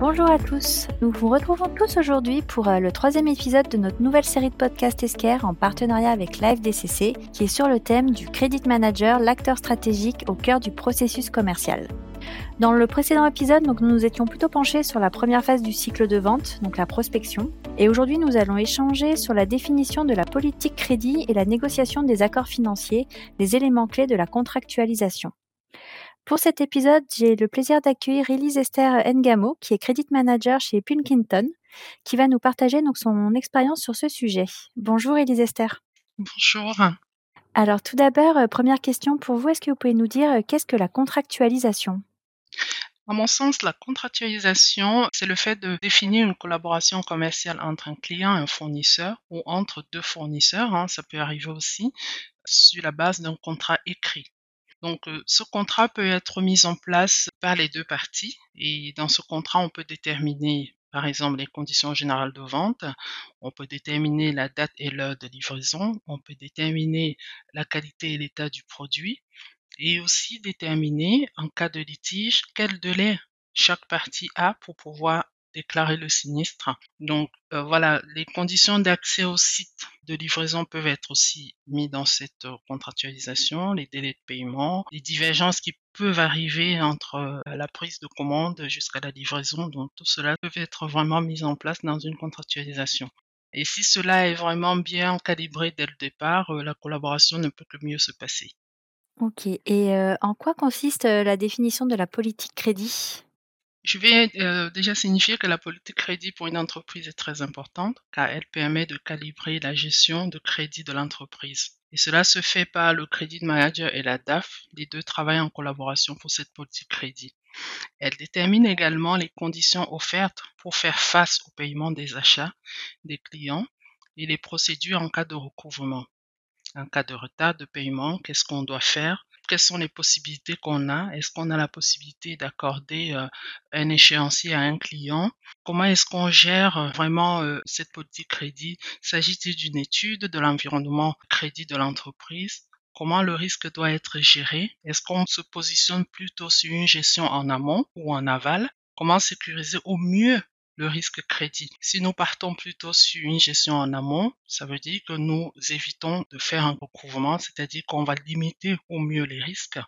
Bonjour à tous, nous vous retrouvons tous aujourd'hui pour euh, le troisième épisode de notre nouvelle série de podcasts Esquire en partenariat avec Live DCC qui est sur le thème du Credit Manager, l'acteur stratégique au cœur du processus commercial. Dans le précédent épisode, nous nous étions plutôt penchés sur la première phase du cycle de vente, donc la prospection. Et aujourd'hui, nous allons échanger sur la définition de la politique crédit et la négociation des accords financiers, les éléments clés de la contractualisation. Pour cet épisode, j'ai le plaisir d'accueillir Elise Esther Ngamo, qui est Credit Manager chez Pilkington, qui va nous partager donc son expérience sur ce sujet. Bonjour Elise Esther. Bonjour. Alors tout d'abord, euh, première question pour vous, est-ce que vous pouvez nous dire euh, qu'est-ce que la contractualisation? À mon sens, la contractualisation, c'est le fait de définir une collaboration commerciale entre un client et un fournisseur ou entre deux fournisseurs, hein, ça peut arriver aussi, sur la base d'un contrat écrit. Donc, euh, ce contrat peut être mis en place par les deux parties et dans ce contrat, on peut déterminer par exemple les conditions générales de vente, on peut déterminer la date et l'heure de livraison, on peut déterminer la qualité et l'état du produit et aussi déterminer en cas de litige quel délai chaque partie a pour pouvoir déclarer le sinistre. Donc euh, voilà, les conditions d'accès au site de livraison peuvent être aussi mis dans cette euh, contractualisation, les délais de paiement, les divergences qui peuvent arriver entre euh, la prise de commande jusqu'à la livraison. Donc tout cela peut être vraiment mis en place dans une contractualisation. Et si cela est vraiment bien calibré dès le départ, la collaboration ne peut que mieux se passer. Ok. Et en quoi consiste la définition de la politique crédit? Je vais euh, déjà signifier que la politique crédit pour une entreprise est très importante car elle permet de calibrer la gestion de crédit de l'entreprise. Et cela se fait par le Credit Manager et la DAF. Les deux travaillent en collaboration pour cette politique crédit. Elle détermine également les conditions offertes pour faire face au paiement des achats des clients et les procédures en cas de recouvrement. En cas de retard de paiement, qu'est-ce qu'on doit faire quelles sont les possibilités qu'on a? Est-ce qu'on a la possibilité d'accorder euh, un échéancier à un client? Comment est-ce qu'on gère euh, vraiment euh, cette politique crédit? S'agit-il d'une étude de l'environnement crédit de l'entreprise? Comment le risque doit être géré? Est-ce qu'on se positionne plutôt sur une gestion en amont ou en aval? Comment sécuriser au mieux le risque crédit. Si nous partons plutôt sur une gestion en amont, ça veut dire que nous évitons de faire un recouvrement, c'est-à-dire qu'on va limiter au mieux les risques.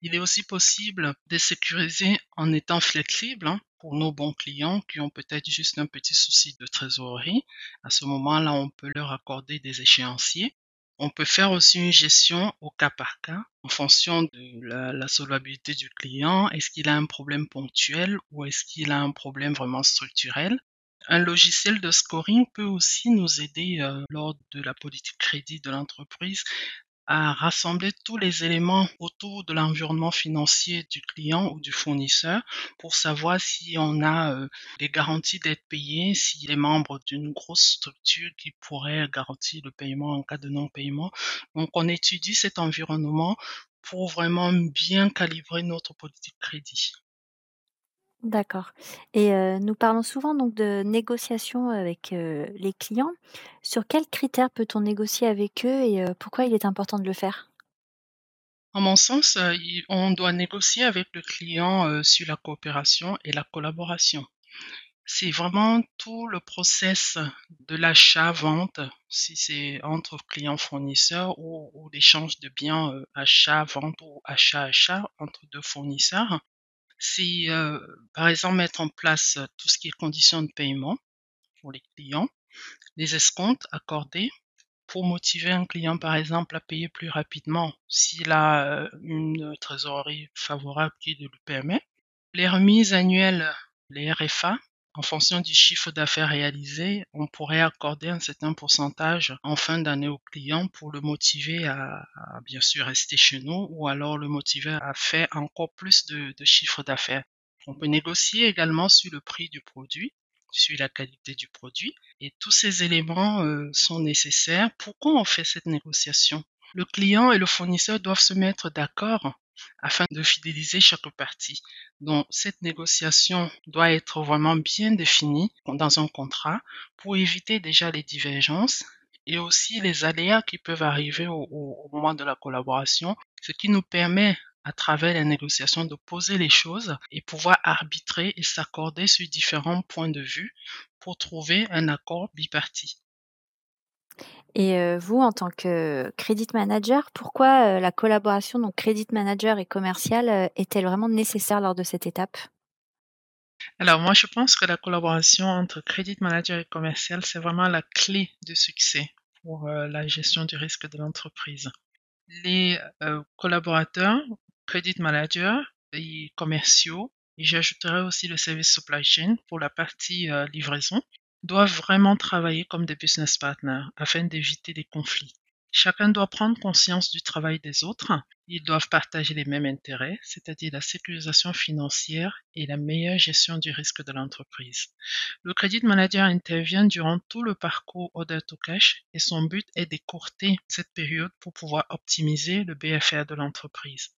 Il est aussi possible de sécuriser en étant flexible hein, pour nos bons clients qui ont peut-être juste un petit souci de trésorerie. À ce moment-là, on peut leur accorder des échéanciers on peut faire aussi une gestion au cas par cas en fonction de la, solvabilité du client. Est-ce qu'il a un problème ponctuel ou est-ce qu'il a un problème vraiment structurel? Un logiciel de scoring peut aussi nous aider euh, lors de la politique crédit de l'entreprise à rassembler tous les éléments autour de l'environnement financier du client ou du fournisseur pour savoir si on a euh, les garanties d'être payé, s'il est membre d'une grosse structure qui pourrait garantir le paiement en cas de non-paiement. Donc on étudie cet environnement pour vraiment bien calibrer notre politique crédit. D'accord et nous parlons souvent donc de négociation avec, les clients. Sur quels critères peut-on négocier avec eux et pourquoi il est important de le faire? En mon sens, on doit négocier avec le client, sur la coopération et la collaboration. C'est vraiment tout le process de l'achat-vente, si c'est entre clients-fournisseurs ou ou l'échange de biens, achat-vente ou achat-achat entre deux fournisseurs c'est euh, par exemple mettre en place tout ce qui est conditions de paiement pour les clients, les escomptes accordés pour motiver un client par exemple à payer plus rapidement s'il a euh, une trésorerie favorable qui le permet, les remises annuelles, les RFA en fonction du chiffre d'affaires réalisé, on pourrait accorder un certain pourcentage en fin d'année au client pour le motiver à, bien sûr rester chez nous ou alors le motiver à faire encore plus de, chiffre d'affaires. On peut négocier également sur le prix du produit, sur la qualité du produit et tous ces éléments euh, sont nécessaires. Pourquoi on fait cette négociation? Le client et le fournisseur doivent se mettre d'accord afin de fidéliser chaque partie. Donc, cette négociation doit être vraiment bien définie dans un contrat pour éviter déjà les divergences et aussi les aléas qui peuvent arriver au, moment de la collaboration, ce qui nous permet à travers la négociation de poser les choses et pouvoir arbitrer et s'accorder sur différents points de vue pour trouver un accord biparti. Et euh, vous, en tant que credit manager, pourquoi euh, la collaboration donc credit manager et commercial euh, est-elle vraiment nécessaire lors de cette étape? Alors moi, je pense que la collaboration entre credit manager et commercial, c'est vraiment la clé du succès pour la gestion du risque de l'entreprise. Les collaborateurs, credit manager et commerciaux, et j'ajouterai aussi le service supply chain pour la partie livraison, doivent vraiment travailler comme des business partners afin d'éviter les conflits. Chacun doit prendre conscience du travail des autres. Ils doivent partager les mêmes intérêts, c'est-à-dire la sécurisation financière et la meilleure gestion du risque de l'entreprise. Le credit manager intervient durant tout le parcours order to cash et son but est d'écourter cette période pour pouvoir optimiser le BFR de l'entreprise.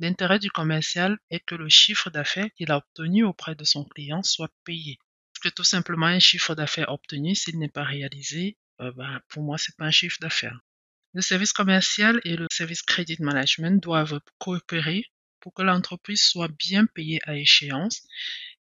L'intérêt du commercial est que le chiffre d'affaires qu'il a obtenu auprès de son client soit payé que tout simplement un chiffre d'affaires obtenu, s'il n'est pas réalisé, euh, ben, pour moi, c'est pas un chiffre d'affaires. Le service commercial et le service credit management doivent coopérer pour que l'entreprise soit bien payée à échéance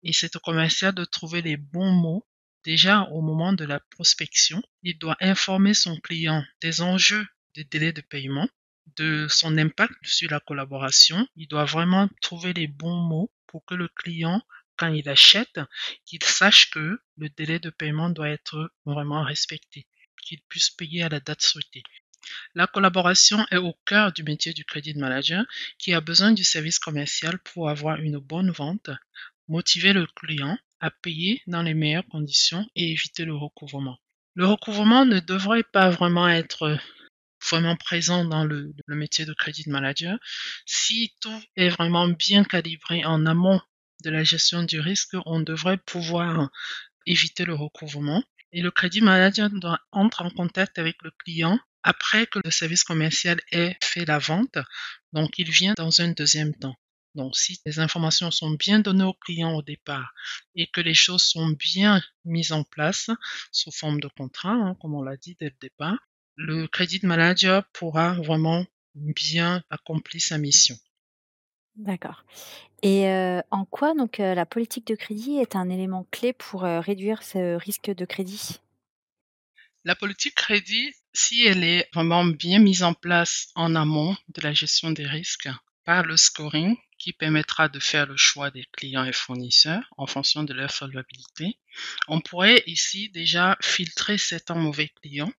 et c'est au commercial de trouver les bons mots déjà au moment de la prospection. Il doit informer son client des enjeux des délais de paiement, de son impact sur la collaboration. Il doit vraiment trouver les bons mots pour que le client quand il achète, qu'il sache que le délai de paiement doit être vraiment respecté, qu'il puisse payer à la date souhaitée. La collaboration est au cœur du métier du credit manager qui a besoin du service commercial pour avoir une bonne vente, motiver le client à payer dans les meilleures conditions et éviter le recouvrement. Le recouvrement ne devrait pas vraiment être vraiment présent dans le, le métier de credit manager si tout est vraiment bien calibré en amont de la gestion du risque, on devrait pouvoir éviter le recouvrement. Et le crédit manager doit entrer en contact avec le client après que le service commercial ait fait la vente. Donc, il vient dans un deuxième temps. Donc, si les informations sont bien données au client au départ et que les choses sont bien mises en place sous forme de contrat, hein, comme on l'a dit dès le départ, le crédit manager pourra vraiment bien accomplir sa mission. D'accord. Et en quoi donc la politique de crédit est un élément clé pour réduire ce risque de crédit? La politique crédit, si elle est vraiment bien mise en place en amont de la gestion des risques par le scoring qui permettra de faire le choix des clients et fournisseurs en fonction de leur solvabilité, on pourrait ici déjà filtrer certains mauvais clients,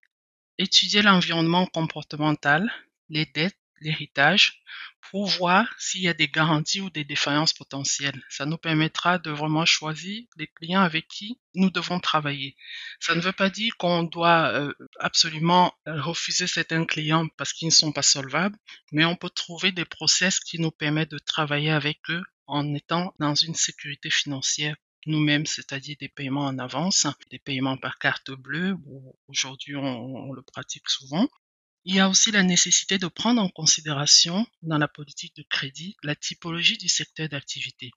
étudier l'environnement comportemental, les dettes l'héritage pour voir s'il y a des garanties ou des défaillances potentielles. Ça nous permettra de vraiment choisir les clients avec qui nous devons travailler. Ça ne veut pas dire qu'on doit euh, absolument euh, refuser certains clients parce qu'ils ne sont pas solvables, mais on peut trouver des process qui nous permettent de travailler avec eux en étant dans une sécurité financière nous-mêmes, c'est-à-dire des paiements en avance, des paiements par carte bleue, aujourd'hui on, le pratique souvent, il y a aussi la nécessité de prendre en considération dans la politique de crédit la typologie du secteur d'activité.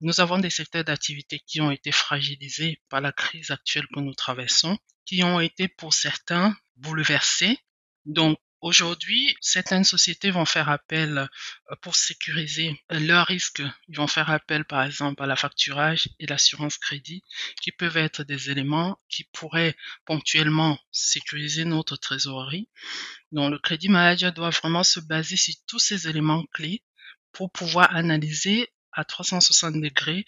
Nous avons des secteurs d'activité qui ont été fragilisés par la crise actuelle que nous traversons, qui ont été pour certains bouleversés. Aujourd'hui, certaines sociétés vont faire appel euh, pour sécuriser leurs risques. Ils vont faire appel, par exemple, à la facturage et l'assurance crédit, qui peuvent être des éléments qui pourraient ponctuellement sécuriser notre trésorerie. Donc, le crédit manager doit vraiment se baser sur tous ces éléments clés pour pouvoir analyser à 360 degrés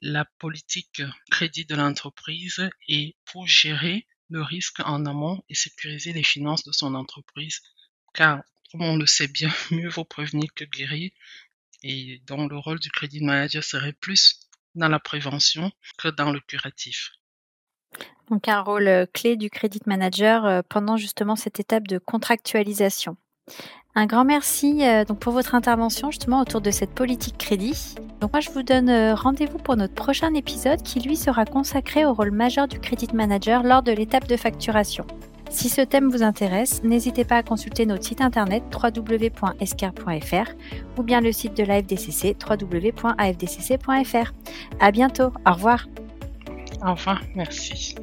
la politique crédit de l'entreprise et pour gérer le risque en amont et sécuriser les finances de son entreprise car comme on le sait bien, mieux vaut prévenir que guérir. Et dont le rôle du crédit manager serait plus dans la prévention que dans le curatif. Donc un rôle euh, clé du crédit manager euh, pendant justement cette étape de contractualisation. Un grand merci euh, donc pour votre intervention justement autour de cette politique crédit. Donc moi je vous donne rendez-vous pour notre prochain épisode qui lui sera consacré au rôle majeur du crédit manager lors de l'étape de facturation. Si ce thème vous intéresse, n'hésitez pas à consulter notre site internet www.escar.fr ou bien le site de l'AFDCC www.afdcc.fr. À bientôt, au revoir. Au merci.